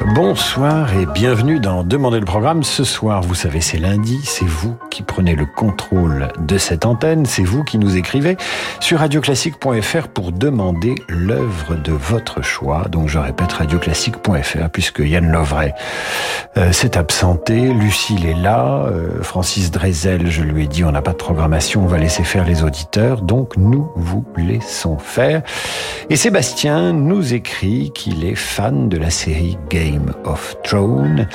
Bonsoir et bienvenue dans Demandez le programme. Ce soir, vous savez, c'est lundi, c'est vous qui prenez le contrôle de cette antenne, c'est vous qui nous écrivez sur radioclassique.fr pour demander l'œuvre de votre choix. Donc je répète radioclassique.fr puisque Yann Lovray euh, s'est absenté, Lucille est là, euh, Francis Drezel, je lui ai dit on n'a pas de programmation, on va laisser faire les auditeurs, donc nous vous laissons faire. Et Sébastien nous écrit qu'il est fan de la série Game of Thrones.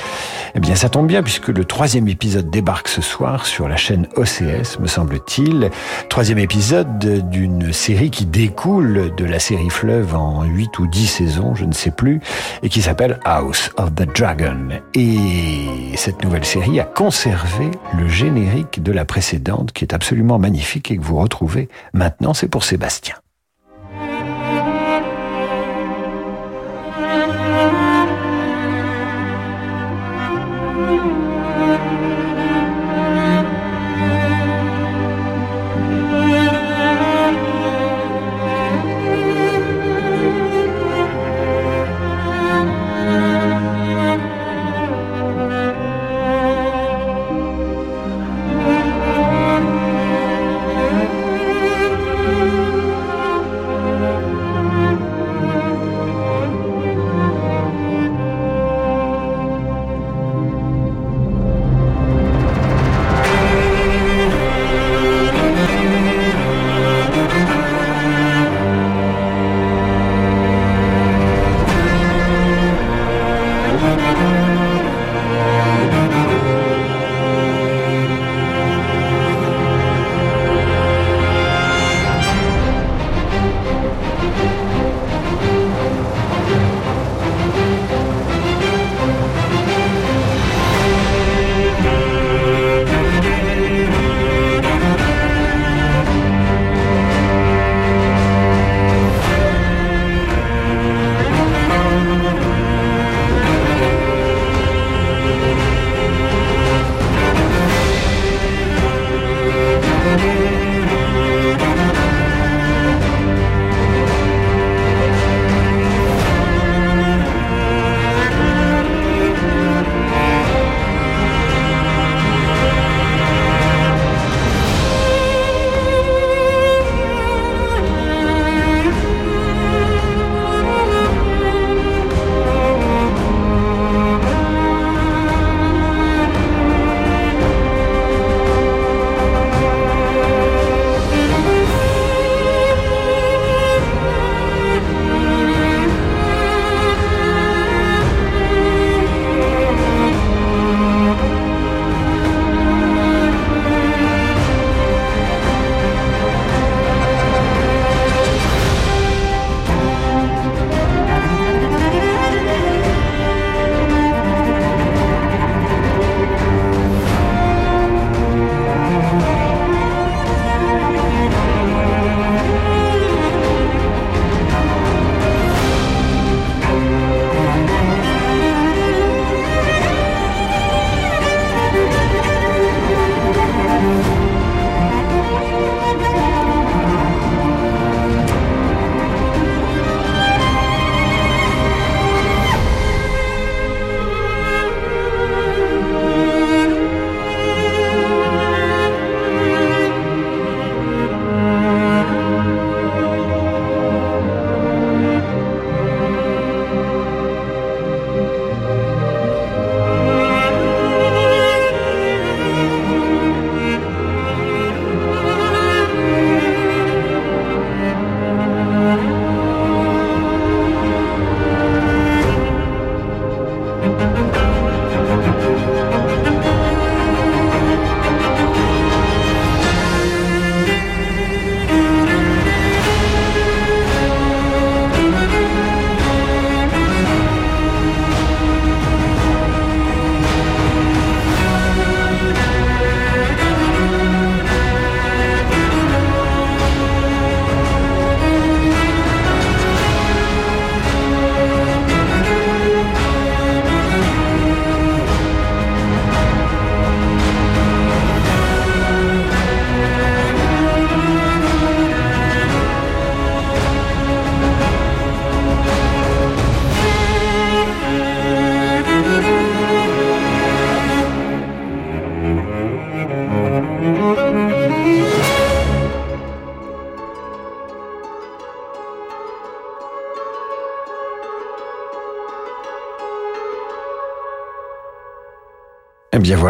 Eh bien, ça tombe bien puisque le troisième épisode débarque ce soir sur la chaîne OCS, me semble-t-il. Troisième épisode d'une série qui découle de la série Fleuve en 8 ou 10 saisons, je ne sais plus, et qui s'appelle House of the Dragon. Et cette nouvelle série a conservé le générique de la précédente qui est absolument magnifique et que vous retrouvez maintenant. C'est pour Sébastien.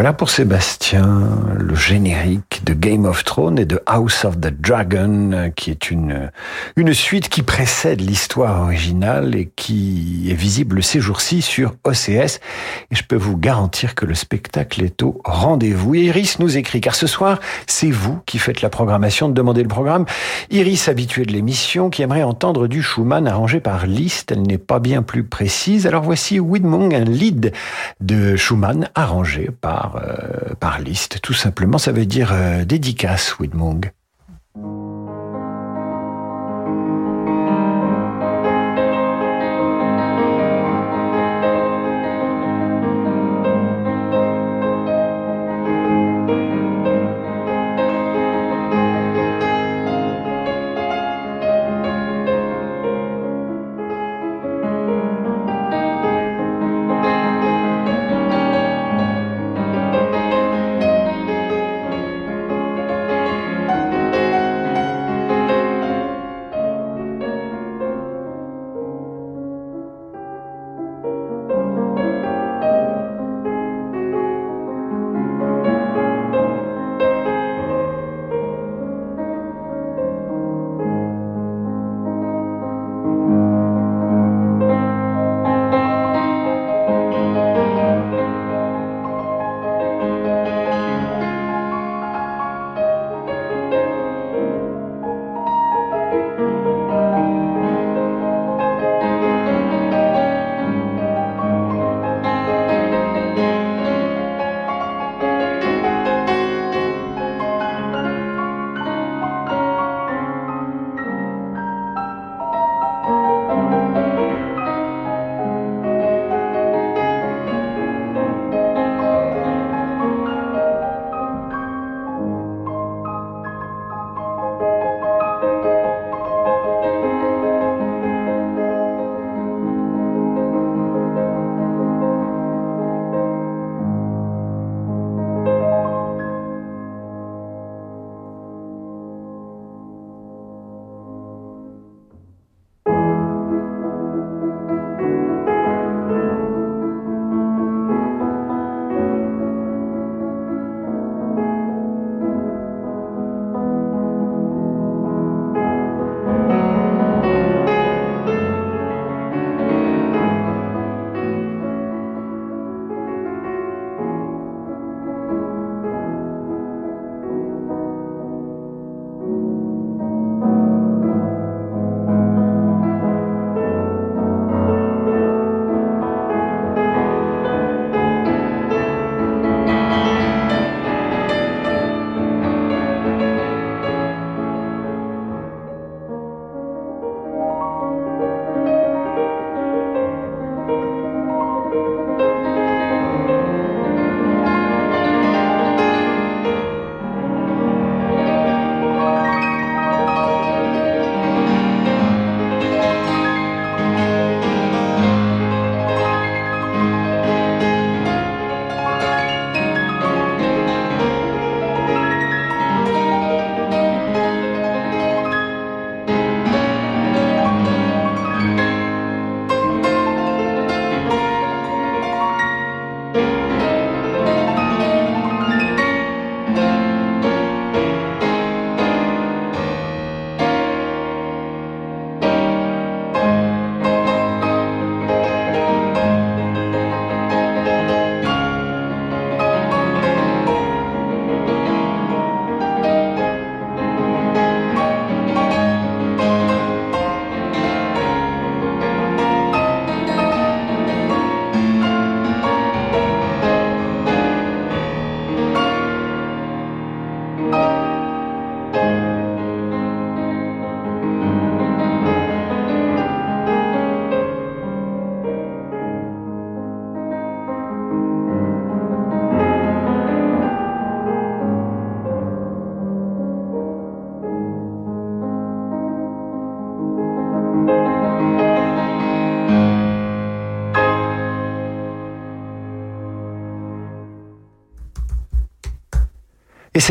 Voilà pour Sébastien, le générique de Game of Thrones et de House of the Dragon, qui est une, une suite qui précède l'histoire originale et qui est visible ces jours-ci sur OCS. Et je peux vous garantir que le spectacle est au rendez-vous. Iris nous écrit, car ce soir, c'est vous qui faites la programmation de demander le programme. Iris, habituée de l'émission, qui aimerait entendre du Schumann arrangé par Liszt. Elle n'est pas bien plus précise. Alors voici Widmung, un lead de Schumann arrangé par, euh, par Liszt. Tout simplement, ça veut dire euh, dédicace, Widmung.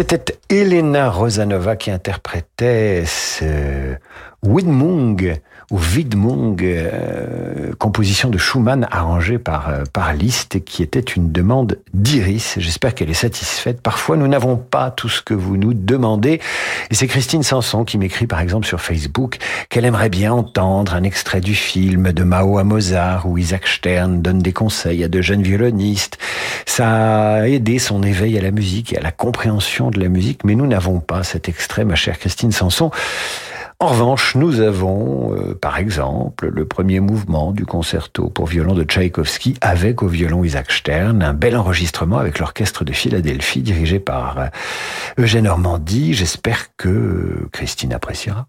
C'était Elena Rosanova qui interprétait ce Widmung ou Widmung, euh, composition de Schumann arrangée par, euh, par Liszt qui était une demande d'Iris. J'espère qu'elle est satisfaite. Parfois, nous n'avons pas tout ce que vous nous demandez. Et c'est Christine Sanson qui m'écrit par exemple sur Facebook qu'elle aimerait bien entendre un extrait du film de Mao à Mozart où Isaac Stern donne des conseils à de jeunes violonistes. Ça a aidé son éveil à la musique et à la compréhension de la musique, mais nous n'avons pas cet extrait, ma chère Christine Sanson. En revanche, nous avons, euh, par exemple, le premier mouvement du concerto pour violon de Tchaïkovski avec au violon Isaac Stern, un bel enregistrement avec l'orchestre de Philadelphie dirigé par euh, Eugène Ormandy. J'espère que Christine appréciera.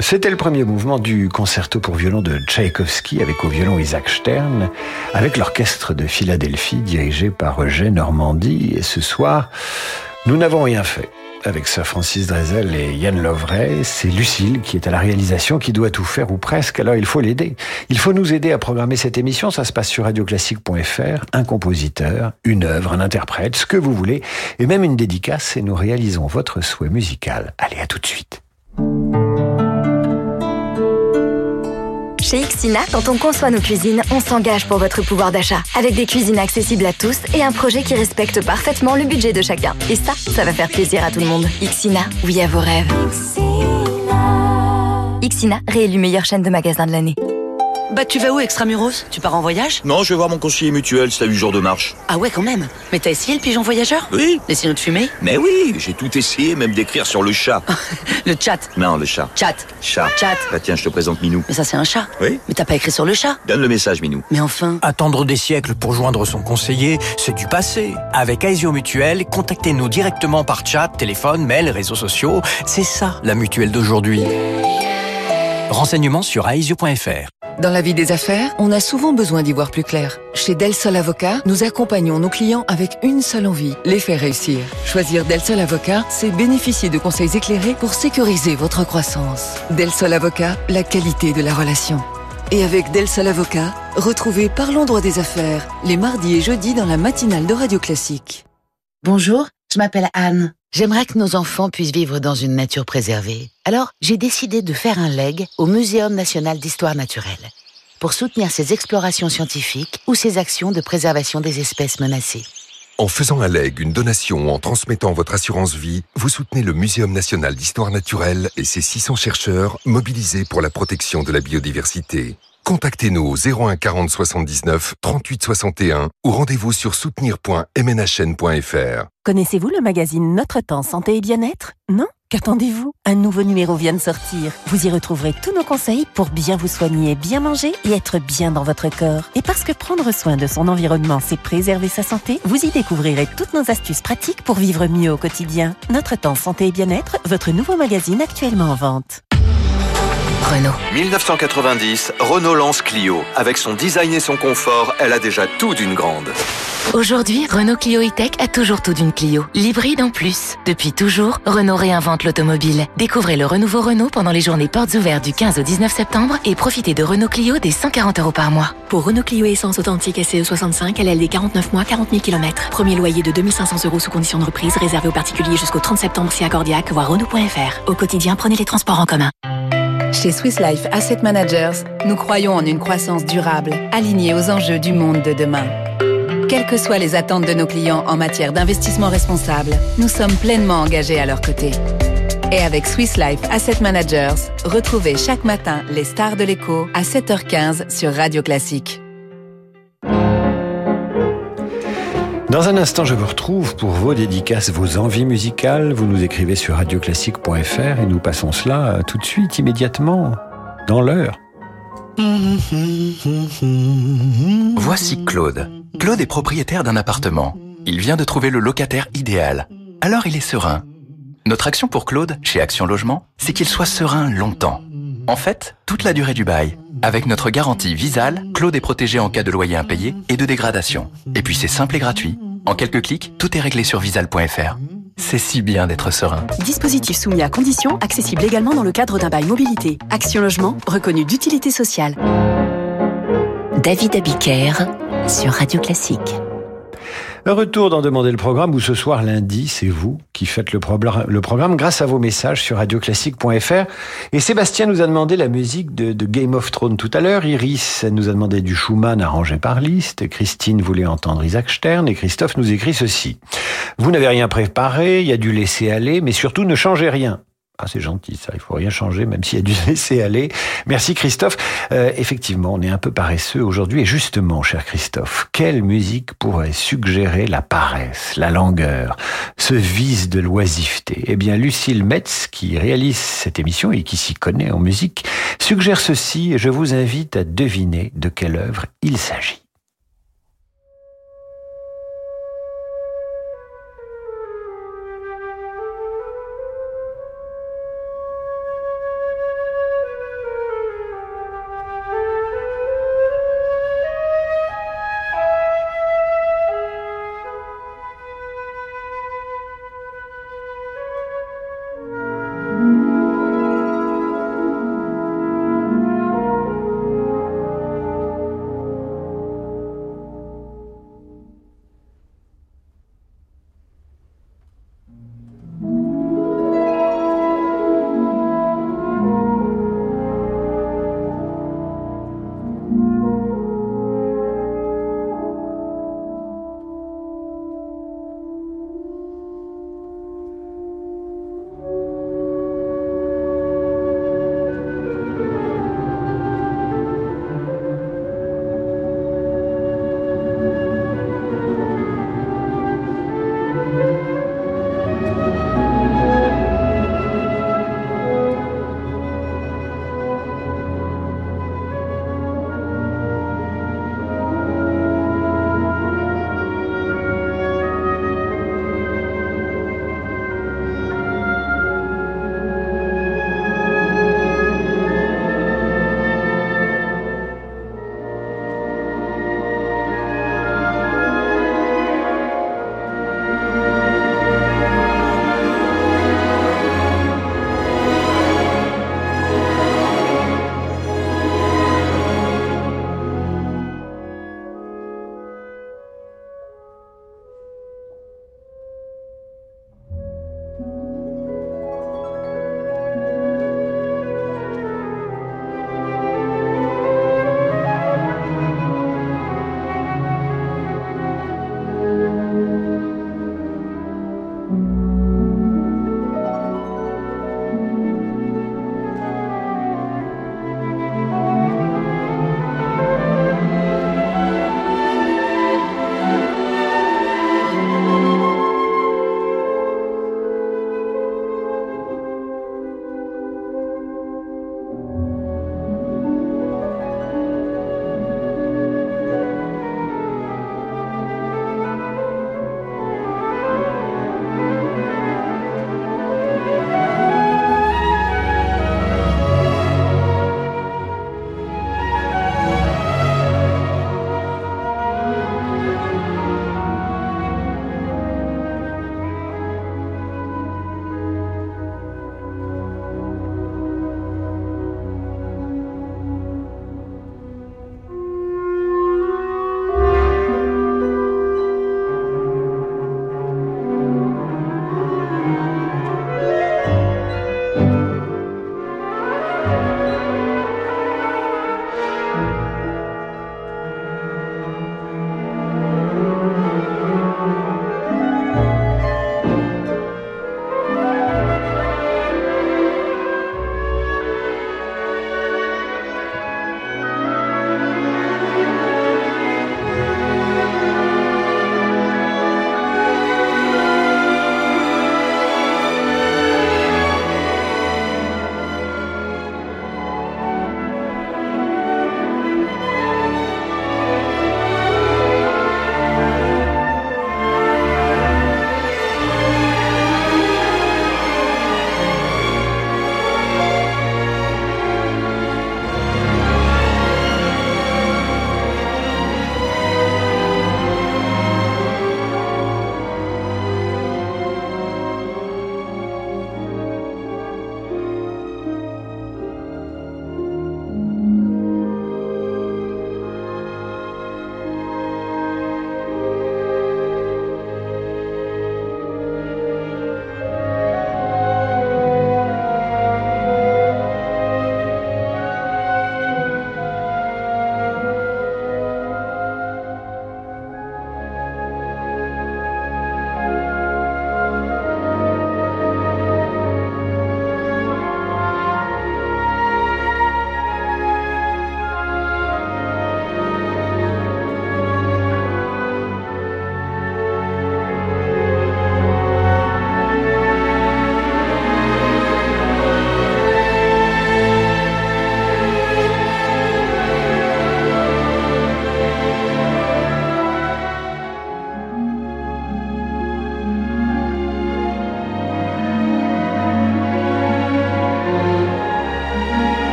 C'était le premier mouvement du concerto pour violon de Tchaïkovski avec au violon Isaac Stern, avec l'orchestre de Philadelphie dirigé par Eugène Normandie. Et ce soir, nous n'avons rien fait. Avec Sir Francis Drezel et Yann Lovray, c'est Lucille qui est à la réalisation, qui doit tout faire ou presque, alors il faut l'aider. Il faut nous aider à programmer cette émission, ça se passe sur radioclassique.fr, un compositeur, une œuvre, un interprète, ce que vous voulez, et même une dédicace, et nous réalisons votre souhait musical. Allez, à tout de suite. Chez Xina, quand on conçoit nos cuisines, on s'engage pour votre pouvoir d'achat. Avec des cuisines accessibles à tous et un projet qui respecte parfaitement le budget de chacun. Et ça, ça va faire plaisir à tout le monde. Xina, oui à vos rêves. Xina, réélu meilleure chaîne de magasins de l'année. Bah tu vas où Extramuros? Tu pars en voyage? Non, je vais voir mon conseiller mutuel, c'est à 8 jours de marche. Ah ouais quand même Mais t'as essayé le pigeon voyageur? Oui. Les signaux de fumée? Mais oui, j'ai tout essayé, même d'écrire sur le chat. Le chat non, le chat. Chat Chat. Chat Bah tiens, je te présente Minou. Mais ça c'est un chat Oui Mais t'as pas écrit sur le chat? Donne le message, Minou. Mais enfin Attendre des siècles pour joindre son conseiller, c'est du passé. Avec Aesio Mutuel, contactez-nous directement par chat, téléphone, mail, réseaux sociaux. C'est ça, la mutuelle d'aujourd'hui. Renseignements sur aesio.fr. Dans la vie des affaires, on a souvent besoin d'y voir plus clair. Chez Del Sol Avocat, nous accompagnons nos clients avec une seule envie, les faire réussir. Choisir Del Sol Avocat, c'est bénéficier de conseils éclairés pour sécuriser votre croissance. Del Sol Avocat, la qualité de la relation. Et avec Del Sol Avocat, retrouvez Parlons droit des affaires les mardis et jeudis dans la matinale de Radio Classique. Bonjour, je m'appelle Anne. J'aimerais que nos enfants puissent vivre dans une nature préservée. Alors, j'ai décidé de faire un leg au Muséum national d'histoire naturelle pour soutenir ses explorations scientifiques ou ses actions de préservation des espèces menacées. En faisant un leg, une donation ou en transmettant votre assurance vie, vous soutenez le Muséum national d'histoire naturelle et ses 600 chercheurs mobilisés pour la protection de la biodiversité. Contactez-nous au 01 40 79 38 61 ou rendez-vous sur soutenir.mnhn.fr. Connaissez-vous le magazine Notre Temps Santé et Bien-être? Non? Qu'attendez-vous? Un nouveau numéro vient de sortir. Vous y retrouverez tous nos conseils pour bien vous soigner, bien manger et être bien dans votre corps. Et parce que prendre soin de son environnement, c'est préserver sa santé, vous y découvrirez toutes nos astuces pratiques pour vivre mieux au quotidien. Notre Temps Santé et Bien-être, votre nouveau magazine actuellement en vente. Renault. 1990, Renault lance Clio. Avec son design et son confort, elle a déjà tout d'une grande. Aujourd'hui, Renault Clio E-Tech a toujours tout d'une Clio. L'hybride en plus. Depuis toujours, Renault réinvente l'automobile. Découvrez le renouveau Renault pendant les journées portes ouvertes du 15 au 19 septembre et profitez de Renault Clio des 140 euros par mois. Pour Renault Clio Essence authentique SCE 65, LLD 49 mois, 40 000 km. Premier loyer de 2500 euros sous condition de reprise, réservé aux particuliers jusqu'au 30 septembre si accordiaque, voire Renault.fr. Au quotidien, prenez les transports en commun. Chez Swiss Life Asset Managers, nous croyons en une croissance durable, alignée aux enjeux du monde de demain. Quelles que soient les attentes de nos clients en matière d'investissement responsable, nous sommes pleinement engagés à leur côté. Et avec Swiss Life Asset Managers, retrouvez chaque matin les stars de l'écho à 7h15 sur Radio Classique. Dans un instant, je vous retrouve pour vos dédicaces, vos envies musicales. Vous nous écrivez sur radioclassique.fr et nous passons cela tout de suite, immédiatement, dans l'heure. Voici Claude. Claude est propriétaire d'un appartement. Il vient de trouver le locataire idéal. Alors il est serein. Notre action pour Claude, chez Action Logement, c'est qu'il soit serein longtemps. En fait, toute la durée du bail. Avec notre garantie Visal, Claude est protégé en cas de loyer impayé et de dégradation. Et puis c'est simple et gratuit. En quelques clics, tout est réglé sur visal.fr. C'est si bien d'être serein. Dispositif soumis à conditions, accessible également dans le cadre d'un bail mobilité. Action Logement, reconnu d'utilité sociale. David Abiker sur Radio Classique. Un retour d'en demander le programme où ce soir lundi, c'est vous qui faites le, programme grâce à vos messages sur radioclassique.fr. Et Sébastien nous a demandé la musique de, de Game of Thrones tout à l'heure. Iris nous a demandé du Schumann arrangé par Liszt. Christine voulait entendre Isaac Stern et Christophe nous écrit ceci. Vous n'avez rien préparé, il y a du laisser aller, mais surtout ne changez rien. Ah, c'est gentil, ça. Il faut rien changer, même s'il y a du laisser aller. Merci, Christophe. Euh, effectivement, on est un peu paresseux aujourd'hui. Et justement, cher Christophe, quelle musique pourrait suggérer la paresse, la langueur, ce vice de l'oisiveté? Eh bien, Lucille Metz, qui réalise cette émission et qui s'y connaît en musique, suggère ceci et je vous invite à deviner de quelle œuvre il s'agit.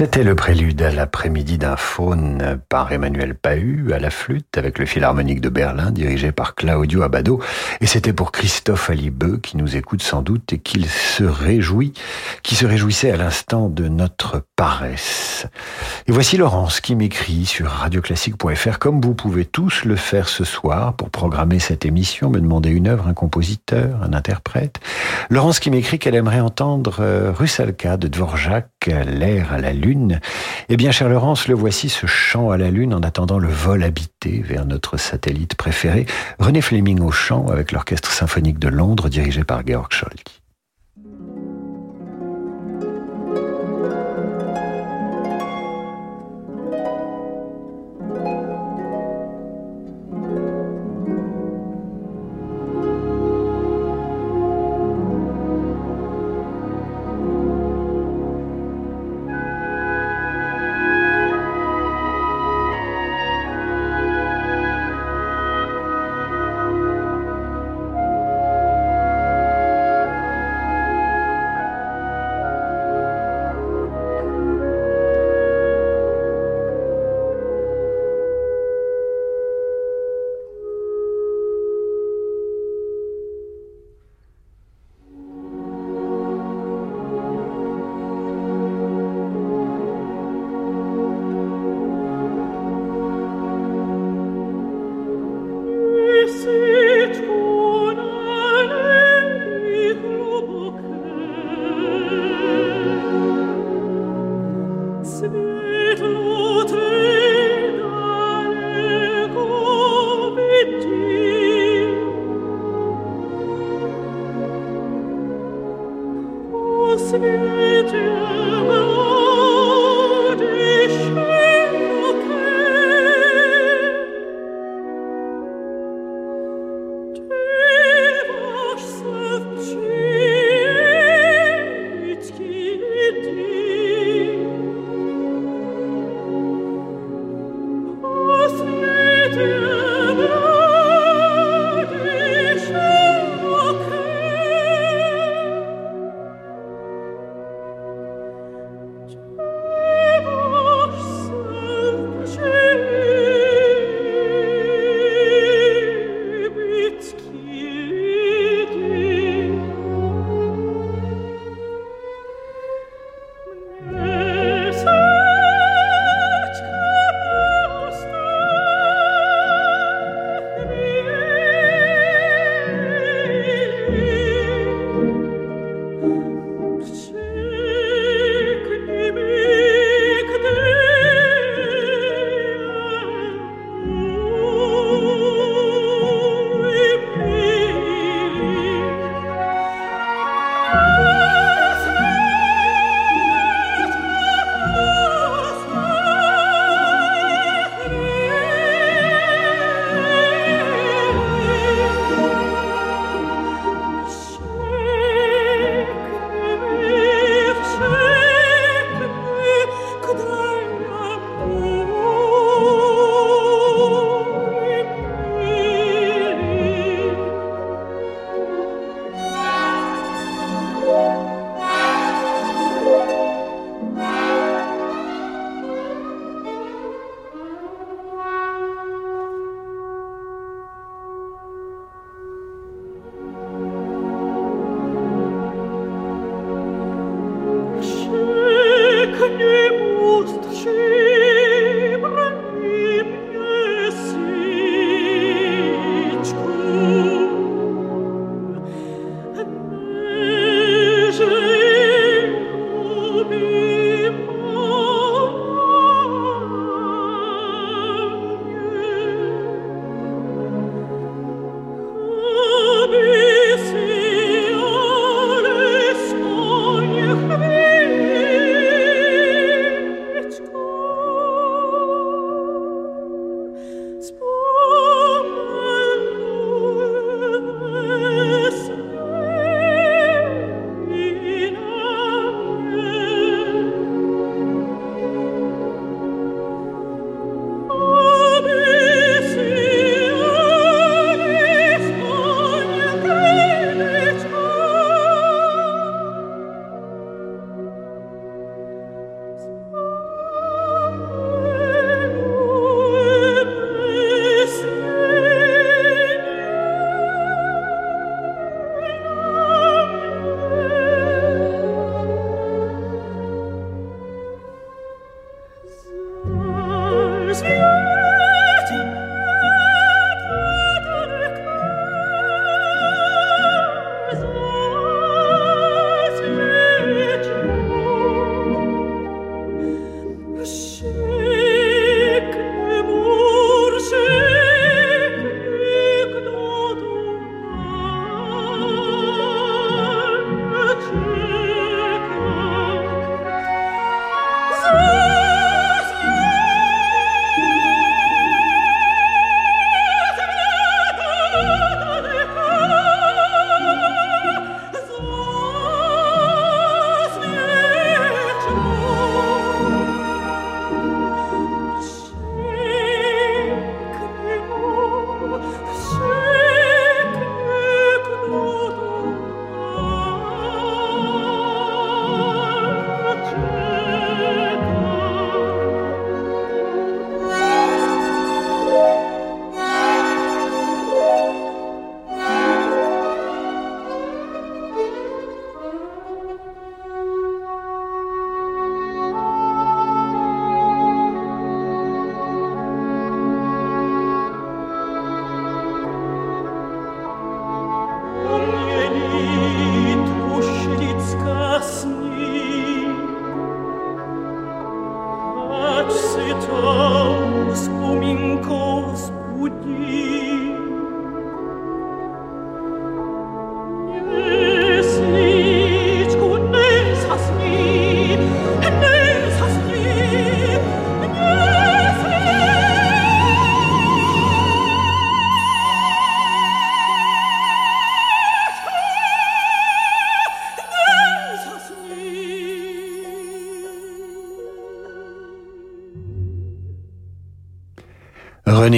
C'était le prélude à l'après-midi d'un faune par Emmanuel Pahu à la flûte avec le Philharmonique de Berlin dirigé par Claudio Abado. Et c'était pour Christophe Alibeu qui nous écoute sans doute et qui se réjouit, qui se réjouissait à l'instant de notre paresse. Et voici Laurence qui m'écrit sur radioclassique.fr comme vous pouvez tous le faire ce soir pour programmer cette émission, me demander une œuvre, un compositeur, un interprète. Laurence qui m'écrit qu'elle aimerait entendre euh, Rusalka de Dvorak, l'air à la lune. Eh bien, cher Laurence, le voici ce chant à la lune en attendant le vol habité vers notre satellite préféré. René Fleming au chant avec l'Orchestre symphonique de Londres dirigé par Georg Scholti.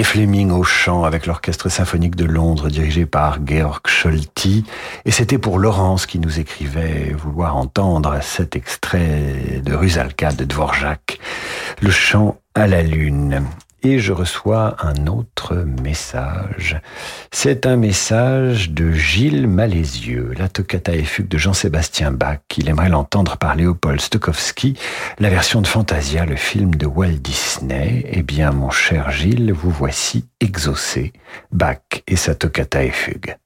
Fleming au chant avec l'Orchestre symphonique de Londres dirigé par Georg Scholti. Et c'était pour Laurence qui nous écrivait vouloir entendre cet extrait de Rusalka de Dvorak, le chant à la lune et je reçois un autre message. C'est un message de Gilles Malézieux, la toccata et fugue de Jean-Sébastien Bach. Il aimerait l'entendre par Léopold Stokowski, la version de Fantasia, le film de Walt Disney. Eh bien, mon cher Gilles, vous voici exaucé. Bach et sa toccata et fugue.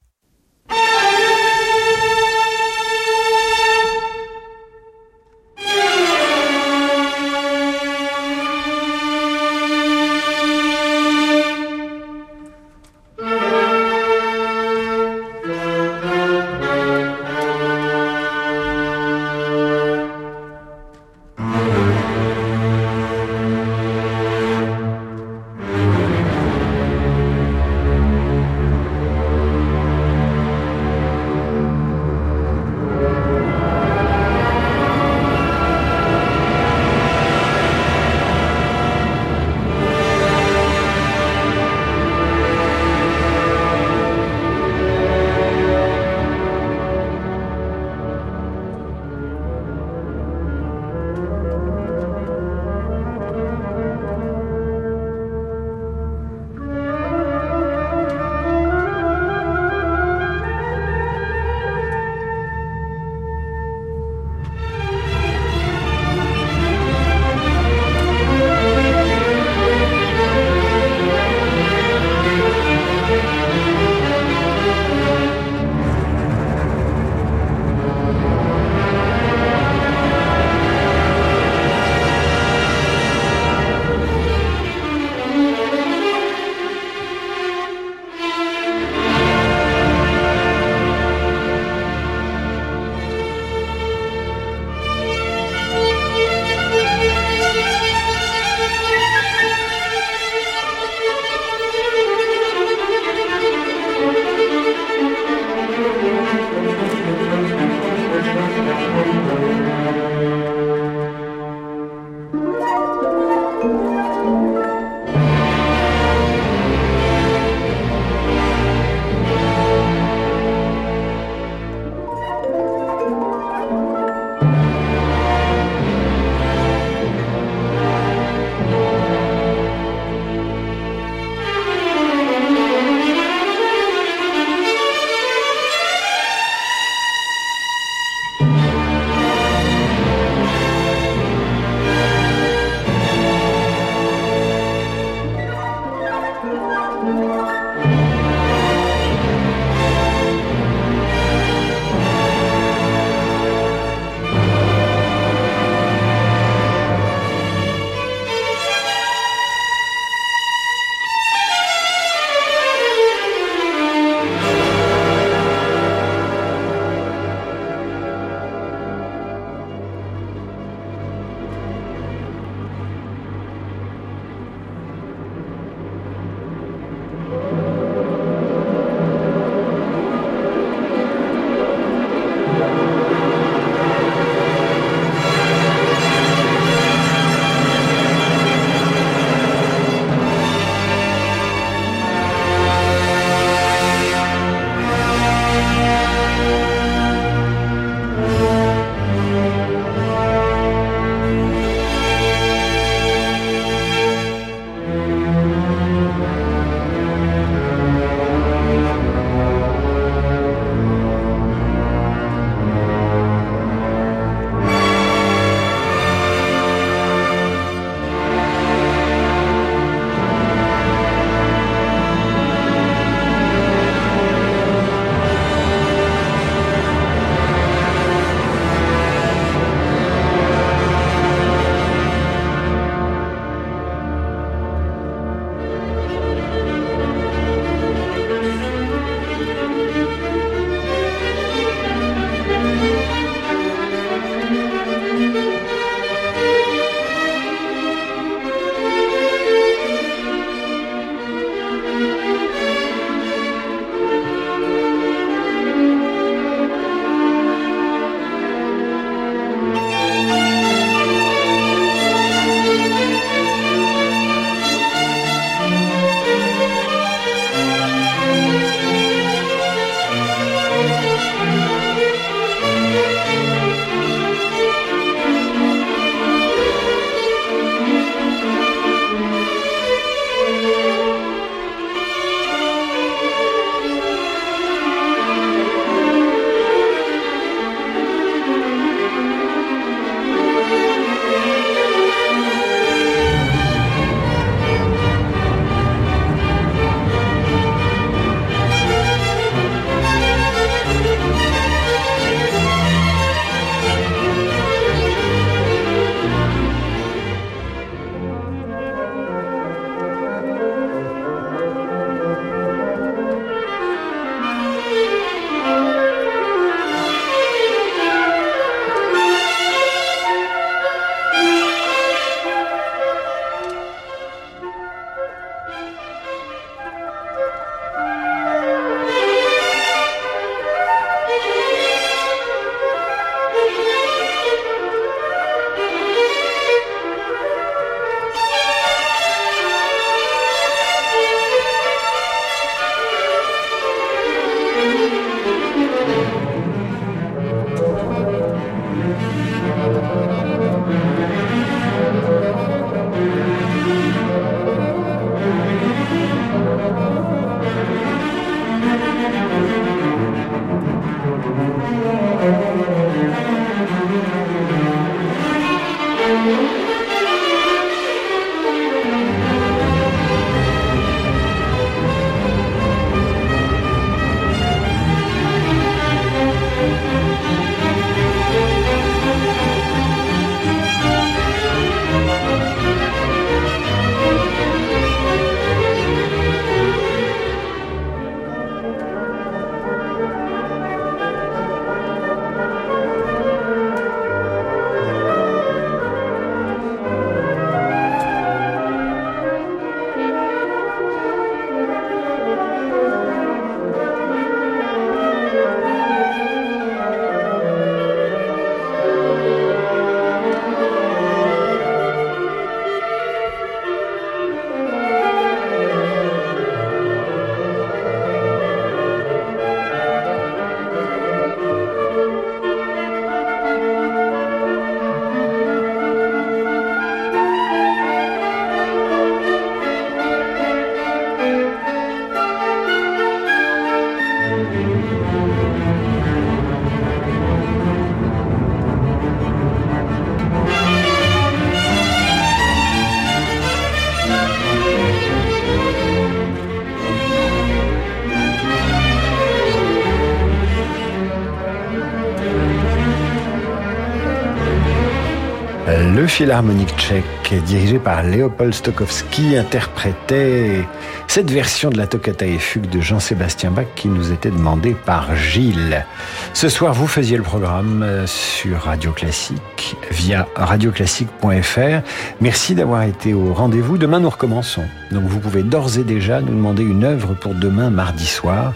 Philharmonique tchèque, dirigé par Léopold Stokowski, interprétait cette version de la toccata et fugue de Jean-Sébastien Bach qui nous était demandée par Gilles. Ce soir, vous faisiez le programme euh, sur Radio Classique via radioclassique.fr. Merci d'avoir été au rendez-vous. Demain, nous recommençons. Donc, vous pouvez d'ores et déjà nous demander une œuvre pour demain, mardi soir.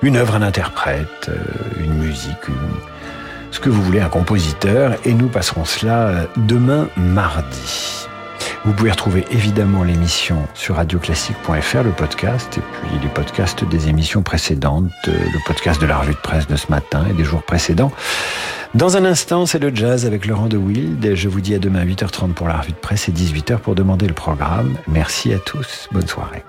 Une œuvre, un interprète, euh, une musique, une ce que vous voulez, un compositeur, et nous passerons cela euh, demain mardi. Vous pouvez retrouver évidemment l'émission sur radioclassique.fr, le podcast, et puis les podcasts des émissions précédentes, euh, le podcast de la revue de presse de ce matin et des jours précédents. Dans un instant, c'est le jazz avec Laurent de Wild. Je vous dis à demain à 8h30 pour la revue de presse et 18h pour demander le programme. Merci à tous. Bonne soirée.